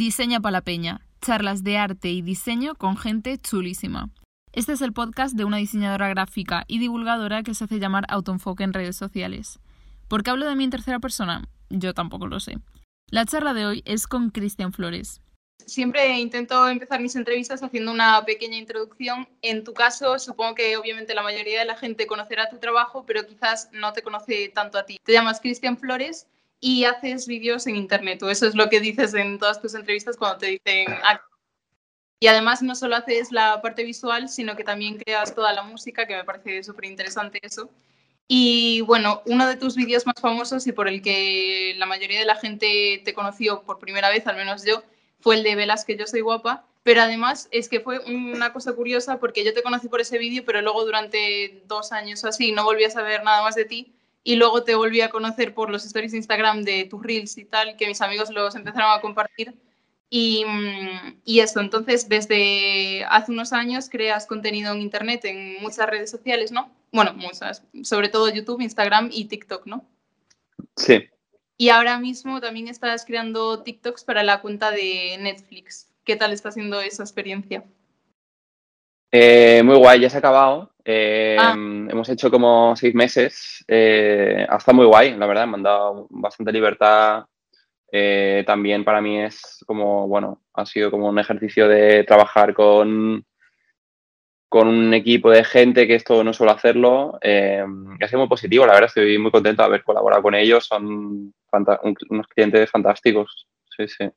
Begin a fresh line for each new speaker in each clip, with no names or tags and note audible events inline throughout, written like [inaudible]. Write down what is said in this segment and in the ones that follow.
Diseña para la Peña, charlas de arte y diseño con gente chulísima. Este es el podcast de una diseñadora gráfica y divulgadora que se hace llamar Autoenfoque en redes sociales. ¿Por qué hablo de mí en tercera persona? Yo tampoco lo sé. La charla de hoy es con Cristian Flores.
Siempre intento empezar mis entrevistas haciendo una pequeña introducción. En tu caso, supongo que obviamente la mayoría de la gente conocerá tu trabajo, pero quizás no te conoce tanto a ti. Te llamas Cristian Flores y haces vídeos en internet, o eso es lo que dices en todas tus entrevistas cuando te dicen y además no solo haces la parte visual, sino que también creas toda la música, que me parece súper interesante eso. Y bueno, uno de tus vídeos más famosos y por el que la mayoría de la gente te conoció por primera vez, al menos yo, fue el de Velas que yo soy guapa. Pero además es que fue una cosa curiosa porque yo te conocí por ese vídeo, pero luego durante dos años o así no volví a saber nada más de ti y luego te volví a conocer por los stories de Instagram de tus reels y tal, que mis amigos los empezaron a compartir. Y, mm, y eso, entonces desde hace unos años creas contenido en Internet, en muchas redes sociales, ¿no? Bueno, muchas, sobre todo YouTube, Instagram y TikTok, ¿no?
Sí.
Y ahora mismo también estás creando TikToks para la cuenta de Netflix. ¿Qué tal está siendo esa experiencia?
Eh, muy guay, ya se ha acabado. Eh, ah. Hemos hecho como seis meses. Eh, ha estado muy guay, la verdad. Me han dado bastante libertad. Eh, también para mí es como, bueno, ha sido como un ejercicio de trabajar con, con un equipo de gente que esto no suelo hacerlo. Ha sido muy positivo, la verdad. Estoy muy contento de haber colaborado con ellos. Son unos clientes fantásticos. Sí, sí.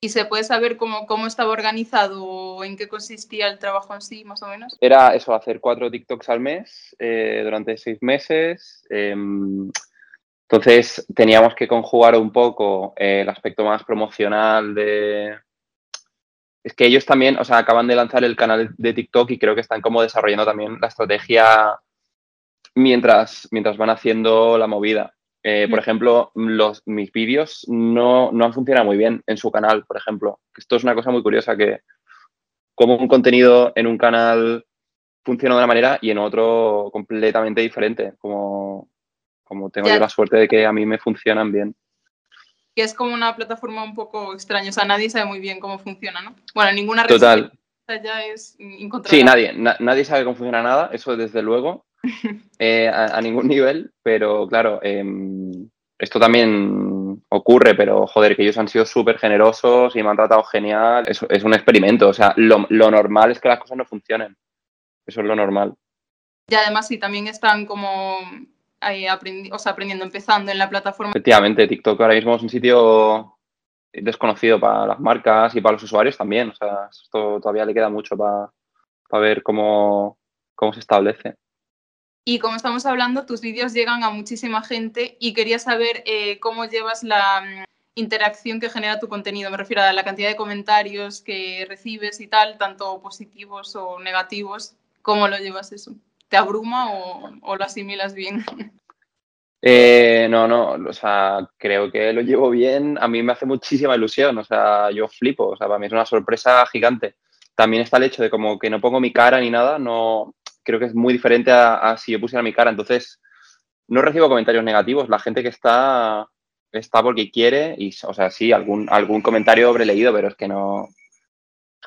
¿Y se puede saber cómo, cómo estaba organizado o en qué consistía el trabajo en sí, más o menos?
Era eso, hacer cuatro TikToks al mes eh, durante seis meses. Em, entonces teníamos que conjugar un poco eh, el aspecto más promocional de... Es que ellos también, o sea, acaban de lanzar el canal de TikTok y creo que están como desarrollando también la estrategia mientras, mientras van haciendo la movida. Eh, por ejemplo, los, mis vídeos no, no han funcionado muy bien en su canal, por ejemplo. Esto es una cosa muy curiosa que como un contenido en un canal funciona de una manera y en otro completamente diferente, como, como tengo yo la suerte de que a mí me funcionan bien.
Que es como una plataforma un poco extraña, o sea, nadie sabe muy bien cómo funciona, ¿no? Bueno, ninguna
red Total.
Ya es incontrolable.
Sí, nadie, nadie sabe cómo funciona nada, eso desde luego. [laughs] Eh, a, ningún nivel, pero claro, em, esto también ocurre, pero joder, que ellos han sido súper generosos y me han tratado genial. Es, es un experimento, o sea, lo, normal es que las cosas no funcionen. Eso es lo normal.
Y además, sí, también están como ahí o sea, aprendiendo, empezando en la plataforma.
Efectivamente, TikTok ahora mismo es un sitio desconocido para las marcas y para los usuarios también. O sea, esto todavía le queda mucho para, para ver cómo, cómo se establece.
Y como estamos hablando, tus vídeos llegan a muchísima gente y quería saber eh, cómo llevas la mm, interacción que genera tu contenido. Me refiero a la cantidad de comentarios que recibes y tal, tanto positivos o negativos. ¿Cómo lo llevas eso? ¿Te abruma o, lo asimilas bien? [laughs]
Eh, no, no, o sea, creo que lo llevo bien. A mí me hace muchísima ilusión, o sea, yo flipo, o sea, para mí es una sorpresa gigante. También está el hecho de como que no pongo mi cara ni nada, no, creo que es muy diferente a, si yo pusiera mi cara. Entonces, no recibo comentarios negativos. La gente que está está porque quiere y, o sea, sí, algún, algún comentario habré leído, pero es que no,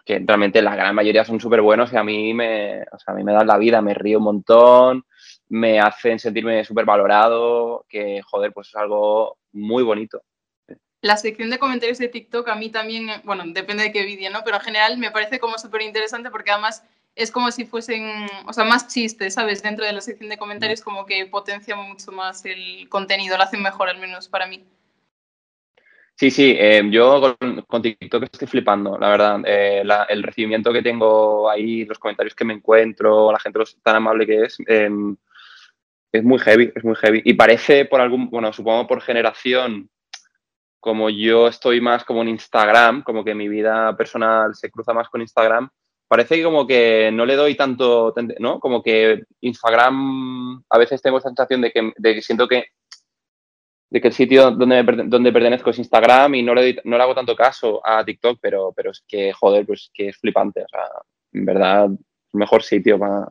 que realmente la gran mayoría son súper buenos y a mí me, o sea, a mí me dan la vida, me río un montón, me hacen sentirme súper valorado, que joder, pues es algo muy bonito.
La sección de comentarios de TikTok a mí también, bueno, depende de qué vídeo, ¿no? Pero en general me parece como súper interesante porque además es como si fuesen, o sea, más chistes, ¿sabes? Dentro de la sección de comentarios, como que potencia mucho más el contenido, lo hacen mejor, al menos para mí.
Sí, sí, eh, yo con, TikTok estoy flipando, la verdad. Eh, el recibimiento que tengo ahí, los comentarios que me encuentro, la gente tan amable que es, em, es muy heavy, es muy heavy. Y parece por algún, bueno, supongo por generación, como yo estoy más como en Instagram, como que mi vida personal se cruza más con Instagram, parece que como que no le doy tanto, ¿no? Como que Instagram, a veces tengo esa sensación de que, de que siento que, de que el sitio donde, donde pertenezco es Instagram y no le, no le hago tanto caso a TikTok, pero, pero es que, joder, pues que es flipante. O sea, en verdad, mejor sitio para,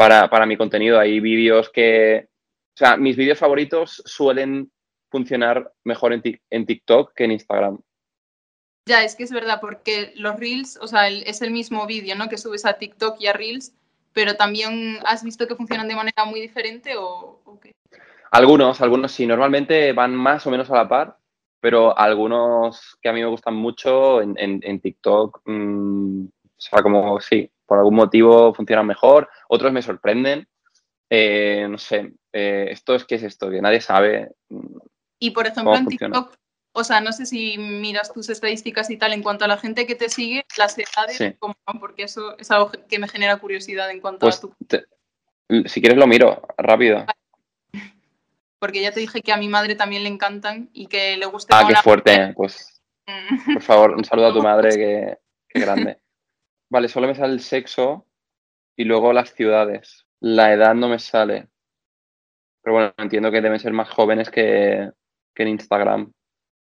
para, para mi contenido. Hay vídeos que, o sea, mis vídeos favoritos suelen funcionar mejor en, en TikTok que en Instagram.
Ya, es que es verdad, porque los Reels, o sea, es el mismo vídeo, ¿no? Que subes a TikTok y a Reels, pero también has visto que funcionan de manera muy diferente o, qué?
Algunos, algunos sí. Normalmente van más o menos a la par, pero algunos que a mí me gustan mucho en, TikTok, mm, o sea, como sí, por algún motivo funcionan mejor, otros me sorprenden. Eh, no sé, eh, esto es qué es esto, que nadie sabe.
Y por ejemplo, en TikTok, o sea, no sé si miras tus estadísticas y tal en cuanto a la gente que te sigue, las edades, porque eso es algo que me genera curiosidad en cuanto a pues tu.
si quieres, lo miro rápido.
Porque ya te dije que a mi madre también le encantan y que le gusta.
Ah, qué fuerte. Pues, por favor, un saludo a tu [laughs] madre, que, que grande. Vale, solo me sale el sexo y luego las ciudades. La edad no me sale. Pero bueno, entiendo que deben ser más jóvenes que, que en Instagram.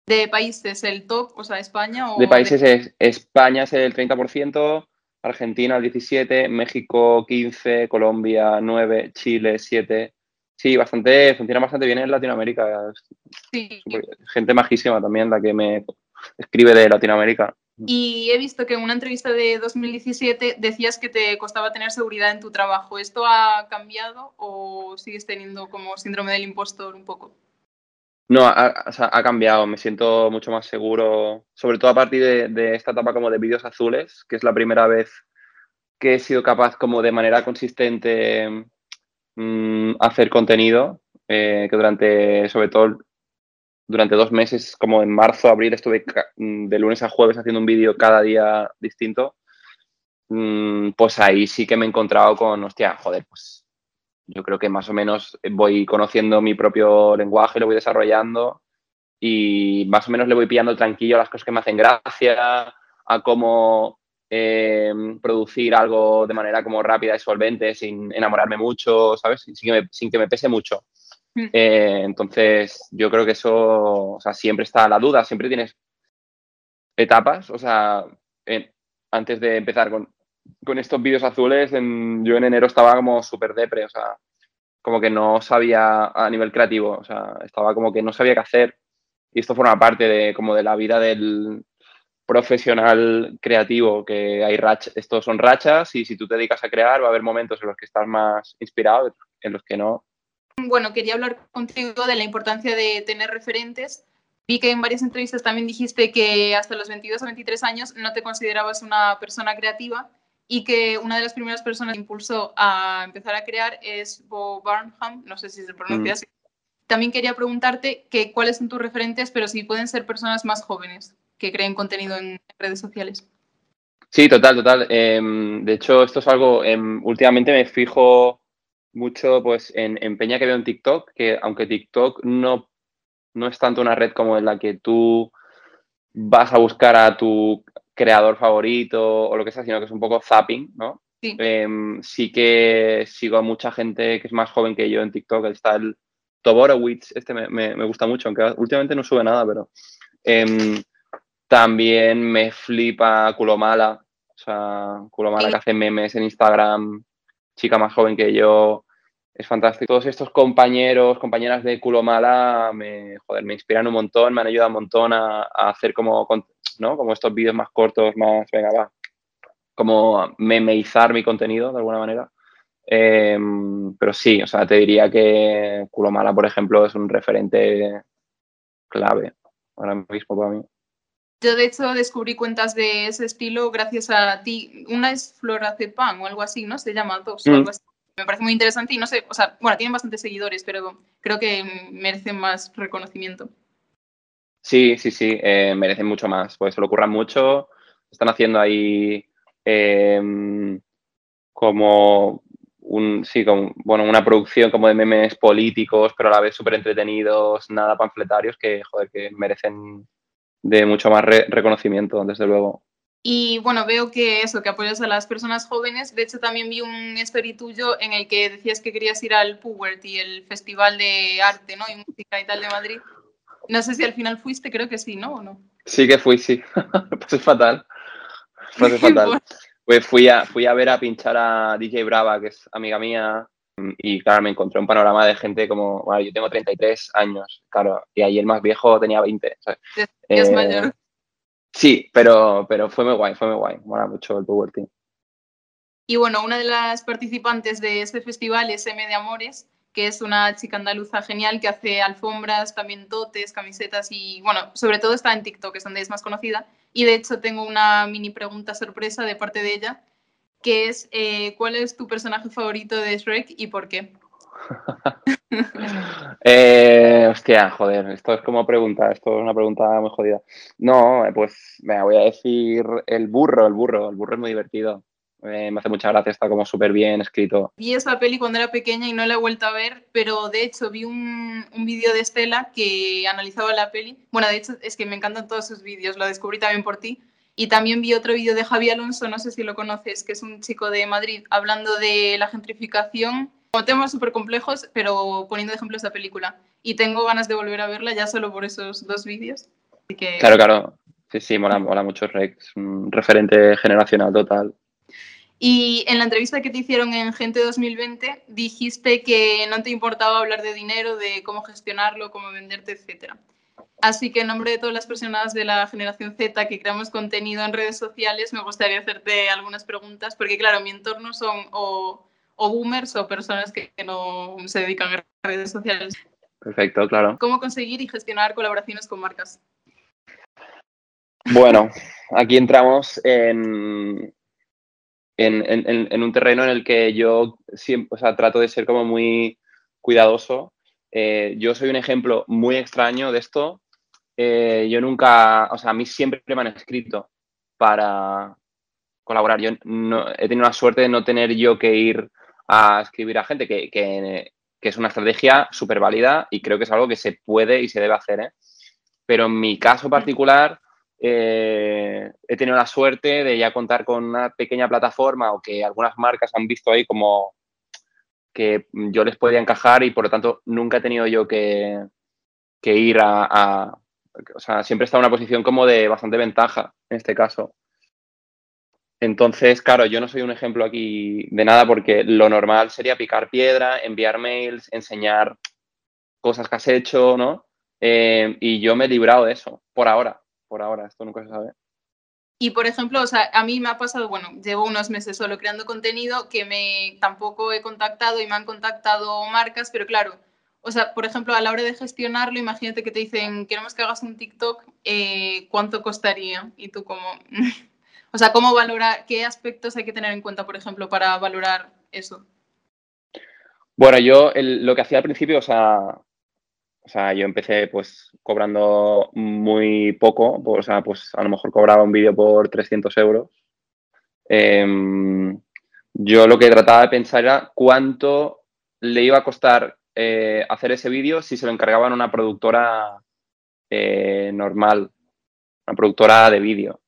¿De países el top, o sea, España? O
de países es España es el 30%, Argentina el 17%, México 15%, Colombia 9%, Chile 7%. Sí, bastante, funciona bastante bien en Latinoamérica. Sí. Gente majísima también la que me escribe de Latinoamérica.
Y he visto que en una entrevista de 2017 decías que te costaba tener seguridad en tu trabajo. ¿Esto ha cambiado o sigues teniendo como síndrome del impostor un poco?
No, ha, cambiado, me siento mucho más seguro, sobre todo a partir de, esta etapa como de vídeos azules, que es la primera vez que he sido capaz como de manera consistente mm, hacer contenido, eh, que durante, sobre todo durante dos meses, como en marzo, abril, estuve mm, de lunes a jueves haciendo un vídeo cada día distinto, mm, pues ahí sí que me he encontrado con, hostia, joder, pues yo creo que más o menos voy conociendo mi propio lenguaje, lo voy desarrollando y más o menos le voy pillando tranquillo a las cosas que me hacen gracia, a cómo eh, producir algo de manera como rápida y solvente, sin enamorarme mucho, ¿sabes? Sin que me, sin que me pese mucho. Mm. Eh, entonces, yo creo que eso, o sea, siempre está la duda, siempre tienes etapas, o sea, antes de empezar con, con estos vídeos azules, yo en enero estaba como súper depre, o sea, como que no sabía a nivel creativo, o sea, estaba como que no sabía qué hacer. Y esto forma parte de como de la vida del profesional creativo, que hay rachas, estos son rachas y si tú te dedicas a crear va a haber momentos en los que estás más inspirado, en los que no.
Bueno, quería hablar contigo de la importancia de tener referentes. Vi que en varias entrevistas también dijiste que hasta los 22 o 23 años no te considerabas una persona creativa y que una de las primeras personas que impulsó a empezar a crear es Bo Barnham, no sé si se pronuncia así. También quería preguntarte que cuáles son tus referentes, pero si pueden ser personas más jóvenes que creen contenido en redes sociales.
Sí, total, total. Em, de hecho, esto es algo, em, últimamente me fijo mucho pues, en, en, Peña que veo en TikTok, que aunque TikTok no, no es tanto una red como en la que tú vas a buscar a tu creador favorito o lo que sea, sino que es un poco zapping, ¿no? Sí. Em, sí que sigo a mucha gente que es más joven que yo en TikTok. Está el Toborowitz, este me, me, gusta mucho, aunque últimamente no sube nada, pero em, también me flipa Kulomala, o sea, Kulomala que hace memes en Instagram, chica más joven que yo, es fantástico. Todos estos compañeros, compañeras de Kulomala me, joder, me inspiran un montón, me han ayudado un montón a, a hacer como ¿no? Como estos vídeos más cortos, más, venga, va, como memeizar mi contenido de alguna manera. Em, pero sí, o sea, te diría que Culo Mala, por ejemplo, es un referente clave ahora mismo para mí.
Yo, de hecho, descubrí cuentas de ese estilo gracias a ti. Una es Floracepan o algo así, ¿no? Se llama Dos o mm. algo así. Me parece muy interesante y no sé, o sea, bueno, tienen bastantes seguidores, pero creo que merecen más reconocimiento.
Sí, sí, sí, eh, merecen mucho más, pues se lo ocurran mucho. Están haciendo ahí em, como un, sí, como, bueno, una producción como de memes políticos, pero a la vez súper entretenidos, nada panfletarios, que, joder, que merecen de mucho más reconocimiento, desde luego.
Y bueno, veo que eso, que apoyas a las personas jóvenes. De hecho, también vi un story tuyo en el que decías que querías ir al Puberty, el festival de arte ¿no? y música y tal de Madrid. No sé si al final fuiste, creo que sí, ¿no? ¿O no?
Sí que fui, sí. [laughs] pues es fatal. Pues [laughs] es fatal. Pues fui a, fui a ver a pinchar a DJ Brava, que es amiga mía, y claro, me encontré un panorama de gente como, bueno, yo tengo 33 años, claro, y ahí el más viejo tenía 20.
Es eh, mayor.
Sí, pero, pero fue muy guay, fue muy guay. Mola mucho el Power Team.
Y bueno, una de las participantes de este festival es M de Amores, que es una chica andaluza genial que hace alfombras, también totes, camisetas y, bueno, sobre todo está en TikTok, es donde es más conocida. Y de hecho tengo una mini pregunta sorpresa de parte de ella, que es, eh, ¿cuál es tu personaje favorito de Shrek y por qué? [laughs]
eh, hostia, joder, esto es como pregunta, esto es una pregunta muy jodida. No, pues me voy a decir el burro, el burro, el burro es muy divertido. Eh, me hace mucha gracia, está como súper bien escrito.
Vi esa peli cuando era pequeña y no la he vuelto a ver, pero de hecho vi un, un vídeo de Estela que analizaba la peli. Bueno, de hecho es que me encantan todos sus vídeos, lo descubrí también por ti. Y también vi otro vídeo de Javi Alonso, no sé si lo conoces, que es un chico de Madrid, hablando de la gentrificación. Como temas súper complejos, pero poniendo ejemplos de la película. Y tengo ganas de volver a verla ya solo por esos dos vídeos. Que...
Claro, claro. Sí, sí, mola, mola mucho Rex. Un referente generacional total.
Y en la entrevista que te hicieron en Gente 2020 dijiste que no te importaba hablar de dinero, de cómo gestionarlo, cómo venderte, etc. Así que en nombre de todas las personas de la generación Z que creamos contenido en redes sociales, me gustaría hacerte algunas preguntas, porque claro, mi entorno son o, o boomers o personas que, que no se dedican a redes sociales.
Perfecto, claro.
¿Cómo conseguir y gestionar colaboraciones con marcas?
Bueno, aquí entramos en, en, en, en, un terreno en el que yo siempre, o sea, trato de ser como muy cuidadoso. Eh, yo soy un ejemplo muy extraño de esto. Eh, yo nunca, o sea, a mí siempre me han escrito para colaborar. Yo no, he tenido la suerte de no tener yo que ir a escribir a gente, que, que, que es una estrategia súper válida y creo que es algo que se puede y se debe hacer. ¿eh? Pero en mi caso particular, eh, he tenido la suerte de ya contar con una pequeña plataforma o que algunas marcas han visto ahí como que yo les podía encajar y por lo tanto nunca he tenido yo que, que ir a, a, O sea, siempre he estado en una posición como de bastante ventaja en este caso. Entonces, claro, yo no soy un ejemplo aquí de nada porque lo normal sería picar piedra, enviar mails, enseñar cosas que has hecho, ¿no? Eh, y yo me he librado de eso, por ahora por ahora, esto nunca se sabe.
Y por ejemplo, o sea, a mí me ha pasado, bueno, llevo unos meses solo creando contenido que me tampoco he contactado y me han contactado marcas, pero claro, o sea, por ejemplo, a la hora de gestionarlo, imagínate que te dicen, queremos que hagas un TikTok, eh, ¿cuánto costaría? Y tú como, [laughs] o sea, ¿cómo valorar, qué aspectos hay que tener en cuenta, por ejemplo, para valorar eso?
Bueno, yo lo que hacía al principio, o sea, o sea, yo empecé pues cobrando muy poco, o sea, pues a lo mejor cobraba un vídeo por 300 euros. Eh, yo lo que trataba de pensar era cuánto le iba a costar eh, hacer ese vídeo si se lo encargaban una productora eh, normal, una productora de vídeo.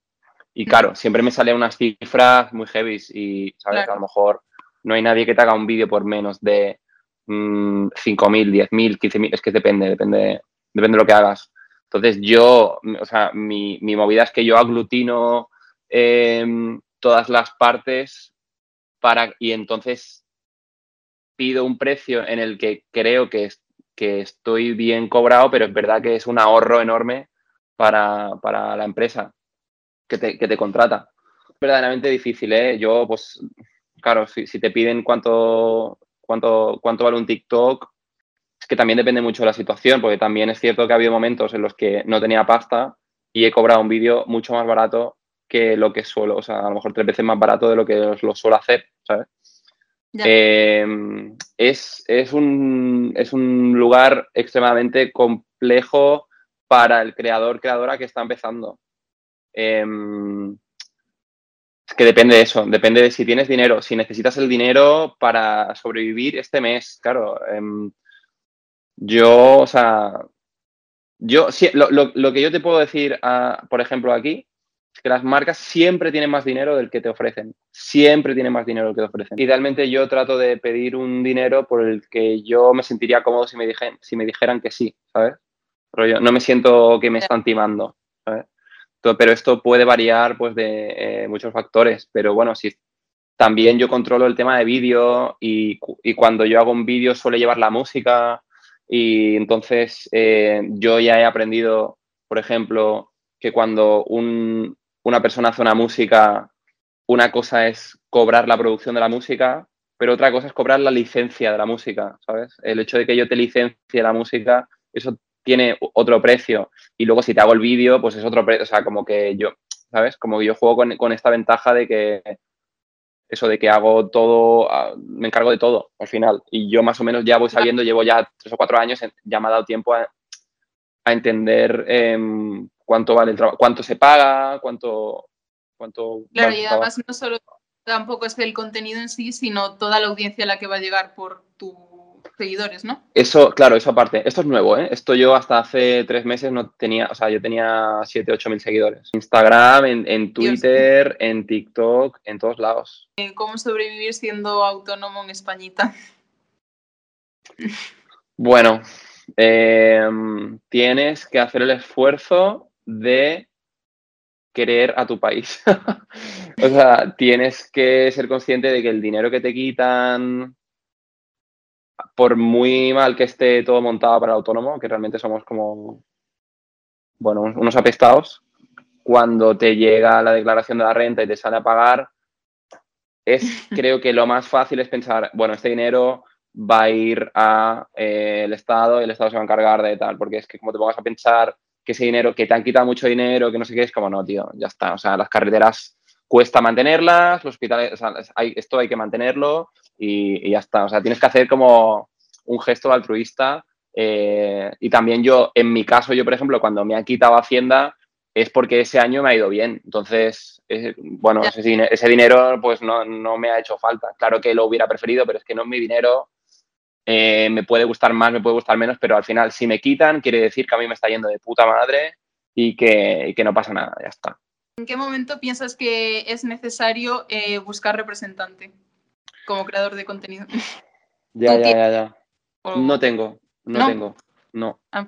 Y claro, siempre me salían unas cifras muy heavy y, ¿sabes? Claro. A lo mejor no hay nadie que te haga un vídeo por menos de 5.000, 10.000, 15.000, es que depende, depende, depende de lo que hagas. Entonces yo, o sea, mi, mi movida es que yo aglutino eh, todas las partes para, y entonces pido un precio en el que creo que, que estoy bien cobrado, pero es verdad que es un ahorro enorme para, para la empresa que te, que te contrata. Verdaderamente difícil, ¿eh? Yo, pues, claro, si, si te piden cuánto, cuánto, cuánto vale un TikTok, es que también depende mucho de la situación, porque también es cierto que ha habido momentos en los que no tenía pasta y he cobrado un vídeo mucho más barato que lo que suelo, o sea, a lo mejor tres veces más barato de lo que lo suelo hacer, ¿sabes? Eh, es, es, un, es un lugar extremadamente complejo para el creador, creadora que está empezando. Eh, es que depende de eso, depende de si tienes dinero, si necesitas el dinero para sobrevivir este mes, claro. Eh, yo, o sea, yo, si, lo, lo, lo, que yo te puedo decir, por ejemplo, aquí, es que las marcas siempre tienen más dinero del que te ofrecen. Siempre tienen más dinero del que te ofrecen. Idealmente yo trato de pedir un dinero por el que yo me sentiría cómodo si me, dijeran, si me dijeran que sí, ¿sabes? Pero yo no me siento que me están timando, ¿sabes? Pero esto puede variar pues de eh, muchos factores, pero bueno, si también yo controlo el tema de vídeo y, cuando yo hago un vídeo suele llevar la música y entonces eh, yo ya he aprendido, por ejemplo, que cuando una persona hace una música, una cosa es cobrar la producción de la música, pero otra cosa es cobrar la licencia de la música, ¿sabes? El hecho de que yo te licencie la música, eso tiene otro precio. Y luego si te hago el vídeo, pues es otro precio. O sea, como que yo, ¿sabes? Como que yo juego con, con esta ventaja de que eso de que hago todo, ah, me encargo de todo al final. Y yo más o menos ya voy sabiendo, llevo ya tres o cuatro años, ya me ha dado tiempo a, entender em, cuánto vale el trabajo, cuánto se paga, cuánto... cuánto
claro, y además no solo tampoco es el contenido en sí, sino toda la audiencia a la que va a llegar por tu seguidores, ¿no?
Eso, claro, eso aparte. Esto es nuevo, ¿eh? Esto yo hasta hace tres meses no tenía, o sea, yo tenía 7, 8 mil seguidores. Instagram, en, Twitter, en TikTok, en todos lados.
Eh, ¿Cómo sobrevivir siendo autónomo en Españita?
Bueno, em, tienes que hacer el esfuerzo de querer a tu país. [laughs] o sea, tienes que ser consciente de que el dinero que te quitan por muy mal que esté todo montado para el autónomo, que realmente somos como, bueno, unos apestados, cuando te llega la declaración de la renta y te sale a pagar, es [laughs] creo que lo más fácil es pensar, bueno, este dinero va a ir al eh, Estado y el Estado se va a encargar de tal, porque es que como te pongas a pensar que ese dinero, que te han quitado mucho dinero, que no sé qué, es como, no, tío, ya está, o sea, las carreteras cuesta mantenerlas, los hospitales, o sea, esto hay que mantenerlo y, ya está. O sea, tienes que hacer como un gesto altruista. Eh, y también yo, en mi caso, yo, por ejemplo, cuando me han quitado Hacienda, es porque ese año me ha ido bien. Entonces, bueno, ese, dinero pues no, me ha hecho falta. Claro que lo hubiera preferido, pero es que no es mi dinero. Eh, me puede gustar más, me puede gustar menos, pero al final, si me quitan, quiere decir que a mí me está yendo de puta madre y que, que no pasa nada, ya está.
¿En qué momento piensas que es necesario eh, buscar representante? Como creador de contenido. [laughs]
Ya, ya, ya, ya. No tengo, no, tengo, no. Ah.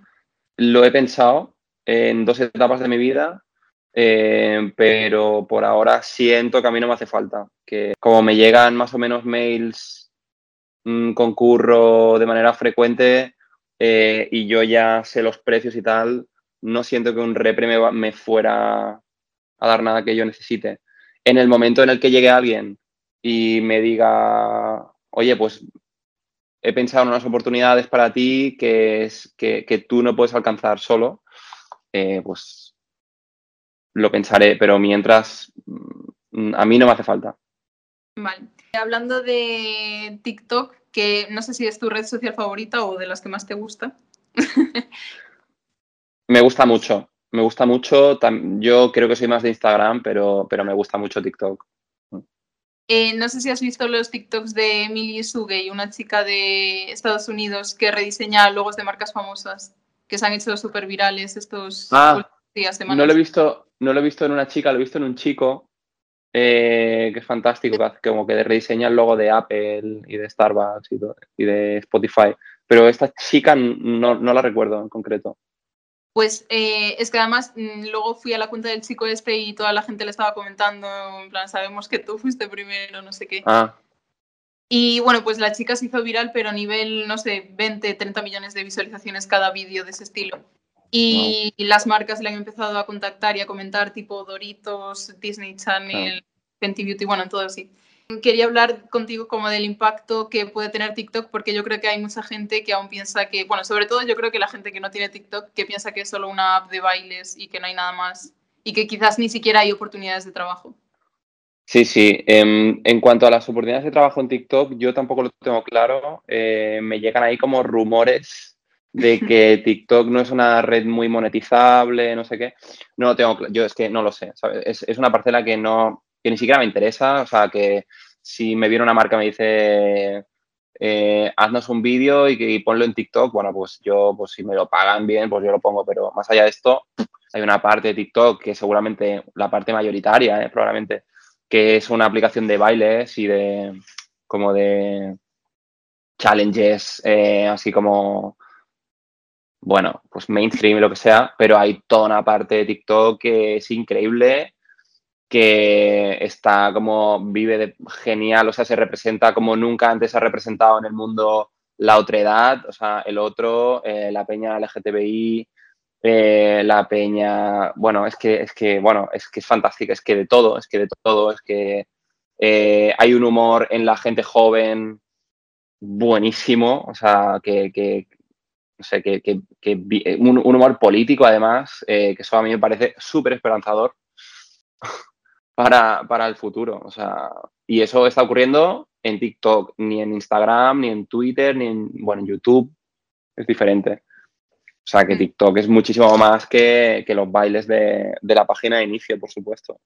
Lo he pensado en dos etapas de mi vida, eh, pero por ahora siento que a mí no me hace falta. Que como me llegan más o menos mails, mm, concurro de manera frecuente eh, y yo ya sé los precios y tal, no siento que un repre me, me fuera a dar nada que yo necesite. En el momento en el que llegue alguien y me diga, oye, pues he pensado en unas oportunidades para ti que, es, que, tú no puedes alcanzar solo, eh, pues lo pensaré, pero mientras mm, a mí no me hace falta.
Vale. Hablando de TikTok, que no sé si es tu red social favorita o de las que más te gusta. [laughs]
me gusta mucho, me gusta mucho. Yo creo que soy más de Instagram, pero, pero me gusta mucho TikTok.
Eh, no sé si has visto los TikToks de Emily Sugey, una chica de Estados Unidos que rediseña logos de marcas famosas que se han hecho súper virales estos
ah, días, semanas. No lo, he visto, no lo he visto en una chica, lo he visto en un chico eh, que es fantástico, que como que rediseña el logo de Apple y de Starbucks y, de Spotify. Pero esta chica no, no la recuerdo en concreto.
Pues eh, es que además mm, luego fui a la cuenta del chico este y toda la gente le estaba comentando, en plan, sabemos que tú fuiste primero, no sé qué.
Ah.
Y bueno, pues la chica se hizo viral, pero a nivel, no sé, 20, 30 millones de visualizaciones cada vídeo de ese estilo. Y las marcas le han empezado a contactar y a comentar, tipo Doritos, Disney Channel, Fenty Beauty, bueno, todo así. Quería hablar contigo como del impacto que puede tener TikTok, porque yo creo que hay mucha gente que aún piensa que, bueno, sobre todo yo creo que la gente que no tiene TikTok, que piensa que es solo una app de bailes y que no hay nada más, y que quizás ni siquiera hay oportunidades de trabajo.
Sí, sí. En, en cuanto a las oportunidades de trabajo en TikTok, yo tampoco lo tengo claro. Eh, me llegan ahí como rumores de [laughs] que TikTok no es una red muy monetizable, no sé qué. No lo tengo Yo es que no lo sé. Es, es una parcela que no, que ni siquiera me interesa, o sea, que si me viene una marca me dice, eh, haznos un vídeo y, ponlo en TikTok, bueno, pues yo, pues si me lo pagan bien, pues yo lo pongo, pero más allá de esto, hay una parte de TikTok que seguramente la parte mayoritaria, eh, probablemente, que es una aplicación de bailes y de, como de challenges, eh, así como, bueno, pues mainstream y lo que sea, pero hay toda una parte de TikTok que es increíble que está como vive de genial, o sea, se representa como nunca antes se ha representado en el mundo la otra edad, o sea, el otro, eh, la peña LGTBI, eh, la peña, bueno, es que, es que, bueno, es que es fantástica, es que de todo, es que de todo, es que eh, hay un humor en la gente joven buenísimo, o sea, que, que que, un, humor político además, que eso a mí me parece súper esperanzador para, para el futuro, o sea, y eso está ocurriendo en TikTok, ni en Instagram, ni en Twitter, ni en, bueno, en YouTube, es diferente. O sea, que mm. TikTok es muchísimo más que, los bailes de, la página de inicio, por supuesto.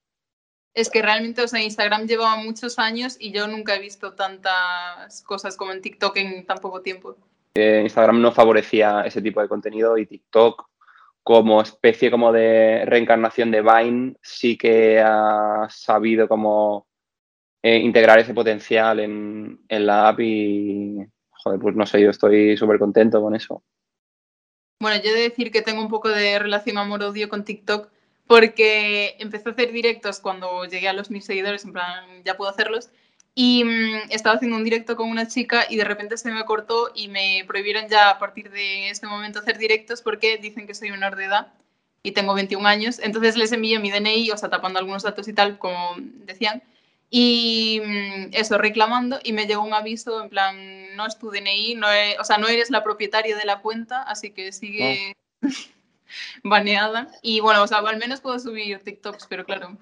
Es que realmente, o sea, Instagram llevaba muchos años y yo nunca he visto tantas cosas como en TikTok en tan poco tiempo.
Eh, Instagram no favorecía ese tipo de contenido y TikTok como especie como de reencarnación de Vine sí que ha sabido como eh, integrar ese potencial en, en la app y, joder, pues no sé, yo estoy súper contento con eso.
Bueno, yo he de decir que tengo un poco de relación amor-odio con TikTok porque empecé a hacer directos cuando llegué a los mil seguidores, en plan, ya puedo hacerlos. Y mm, estaba haciendo un directo con una chica y de repente se me cortó y me prohibieron ya a partir de este momento hacer directos porque dicen que soy menor de edad y tengo 21 años. Entonces les envío mi DNI, o sea, tapando algunos datos y tal, como decían. Y mm, eso, reclamando, y me llegó un aviso en plan, no es tu DNI, no o sea, no eres la propietaria de la cuenta, así que sigue [laughs] baneada. Y bueno, o sea, al menos puedo subir TikToks, pero claro,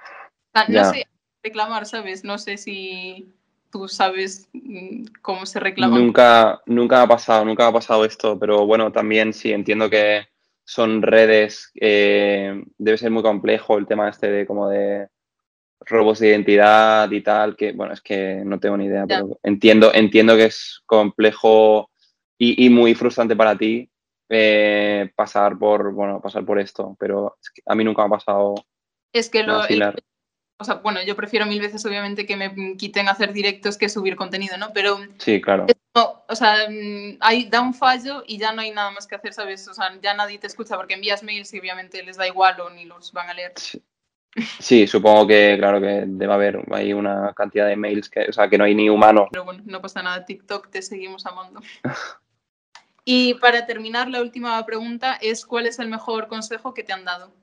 no sé reclamar, ¿sabes? No sé si tú sabes mm, cómo se reclama.
Nunca, nunca ha pasado, nunca ha pasado esto, pero bueno, también sí, entiendo que son redes, eh, debe ser muy complejo el tema este de como de robos de identidad y tal, que bueno, es que no tengo ni idea, pero entiendo, entiendo que es complejo y, muy frustrante para ti eh, pasar por, bueno, pasar por esto, pero a mí nunca me ha pasado.
Es que lo, o sea, bueno, yo prefiero mil veces obviamente que me quiten hacer directos que subir contenido, ¿no? Pero
sí, claro.
o sea, hay, da un fallo y ya no hay nada más que hacer, ¿sabes? O sea, ya nadie te escucha porque envías mails y obviamente les da igual o ni los van a leer.
Sí. Sí, supongo que, claro, que debe haber hay una cantidad de mails que, o sea, que no hay ni humanos.
Pero bueno, no pasa nada, TikTok te seguimos amando. [laughs] y para terminar, la última pregunta es: ¿cuál es el mejor consejo que te han dado?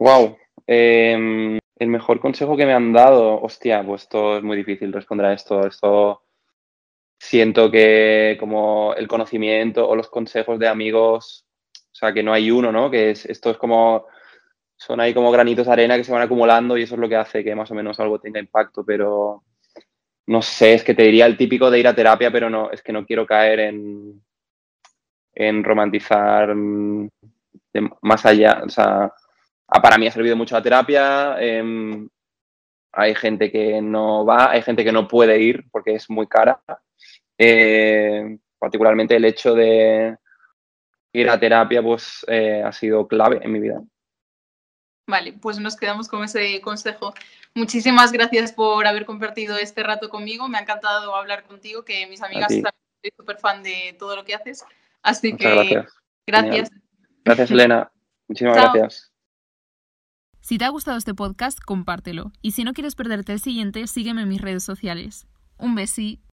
Wow, em, el mejor consejo que me han dado, hostia, pues esto es muy difícil responder a esto. Esto siento que como el conocimiento o los consejos de amigos, o sea, que no hay uno, ¿no? Que es, esto es como son ahí como granitos de arena que se van acumulando y eso es lo que hace que más o menos algo tenga impacto, pero no sé, es que te diría el típico de ir a terapia, pero no, es que no quiero caer en, en romantizar mm, más allá, o sea, para mí ha servido mucho la terapia, em, hay gente que no va, hay gente que no puede ir porque es muy cara, eh, particularmente el hecho de ir a terapia pues eh, ha sido clave en mi vida.
Vale, pues nos quedamos con ese consejo. Muchísimas gracias por haber compartido este rato conmigo. Me ha encantado hablar contigo, que mis amigas están súper fan de todo lo que haces. Así que gracias.
Gracias, Elena. Muchísimas gracias.
Si te ha gustado este podcast, compártelo. Y si no quieres perderte el siguiente, sígueme en mis redes sociales. Un besí.